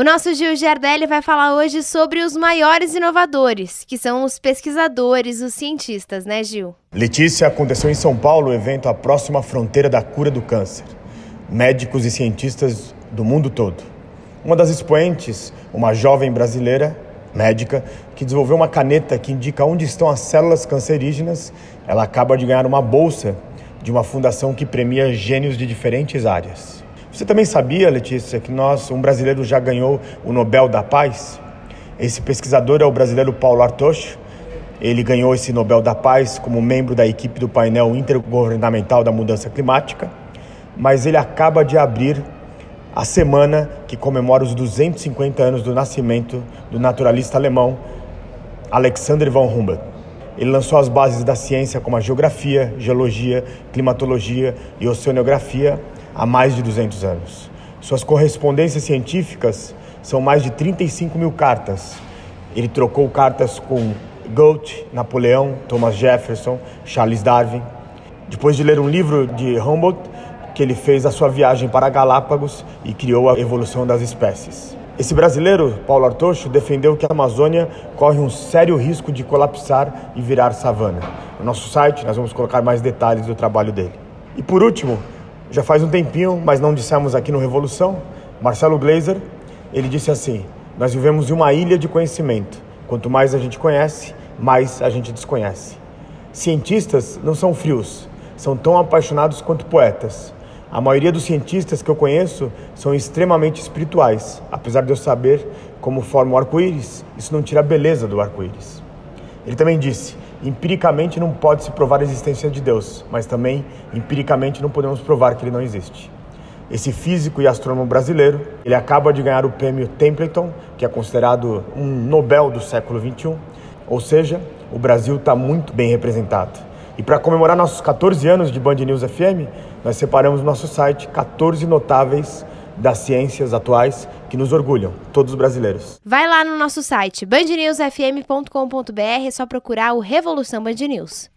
O nosso Gil Giardelli vai falar hoje sobre os maiores inovadores, que são os pesquisadores, os cientistas, né, Gil? Letícia, aconteceu em São Paulo o evento A Próxima Fronteira da Cura do Câncer. Médicos e cientistas do mundo todo. Uma das expoentes, uma jovem brasileira, médica, que desenvolveu uma caneta que indica onde estão as células cancerígenas, ela acaba de ganhar uma bolsa de uma fundação que premia gênios de diferentes áreas. Você também sabia, Letícia, que nós, um brasileiro já ganhou o Nobel da Paz? Esse pesquisador é o brasileiro Paulo Artocho. Ele ganhou esse Nobel da Paz como membro da equipe do painel intergovernamental da mudança climática, mas ele acaba de abrir a semana que comemora os 250 anos do nascimento do naturalista alemão Alexander von Humboldt. Ele lançou as bases da ciência como a geografia, geologia, climatologia e oceanografia há mais de 200 anos. Suas correspondências científicas são mais de 35 mil cartas. Ele trocou cartas com Goethe, Napoleão, Thomas Jefferson, Charles Darwin. Depois de ler um livro de Humboldt, que ele fez a sua viagem para Galápagos e criou a evolução das espécies. Esse brasileiro, Paulo Artocho, defendeu que a Amazônia corre um sério risco de colapsar e virar savana. No nosso site, nós vamos colocar mais detalhes do trabalho dele. E por último, já faz um tempinho, mas não dissemos aqui no Revolução, Marcelo Gleiser, ele disse assim: Nós vivemos em uma ilha de conhecimento. Quanto mais a gente conhece, mais a gente desconhece. Cientistas não são frios, são tão apaixonados quanto poetas. A maioria dos cientistas que eu conheço são extremamente espirituais, apesar de eu saber como forma o arco-íris, isso não tira a beleza do arco-íris. Ele também disse: Empiricamente não pode se provar a existência de Deus, mas também empiricamente não podemos provar que ele não existe. Esse físico e astrônomo brasileiro, ele acaba de ganhar o prêmio Templeton, que é considerado um Nobel do século 21, ou seja, o Brasil está muito bem representado. E para comemorar nossos 14 anos de Band News FM, nós separamos no nosso site 14 notáveis das ciências atuais que nos orgulham, todos os brasileiros. Vai lá no nosso site bandnewsfm.com.br, é só procurar o Revolução Band News.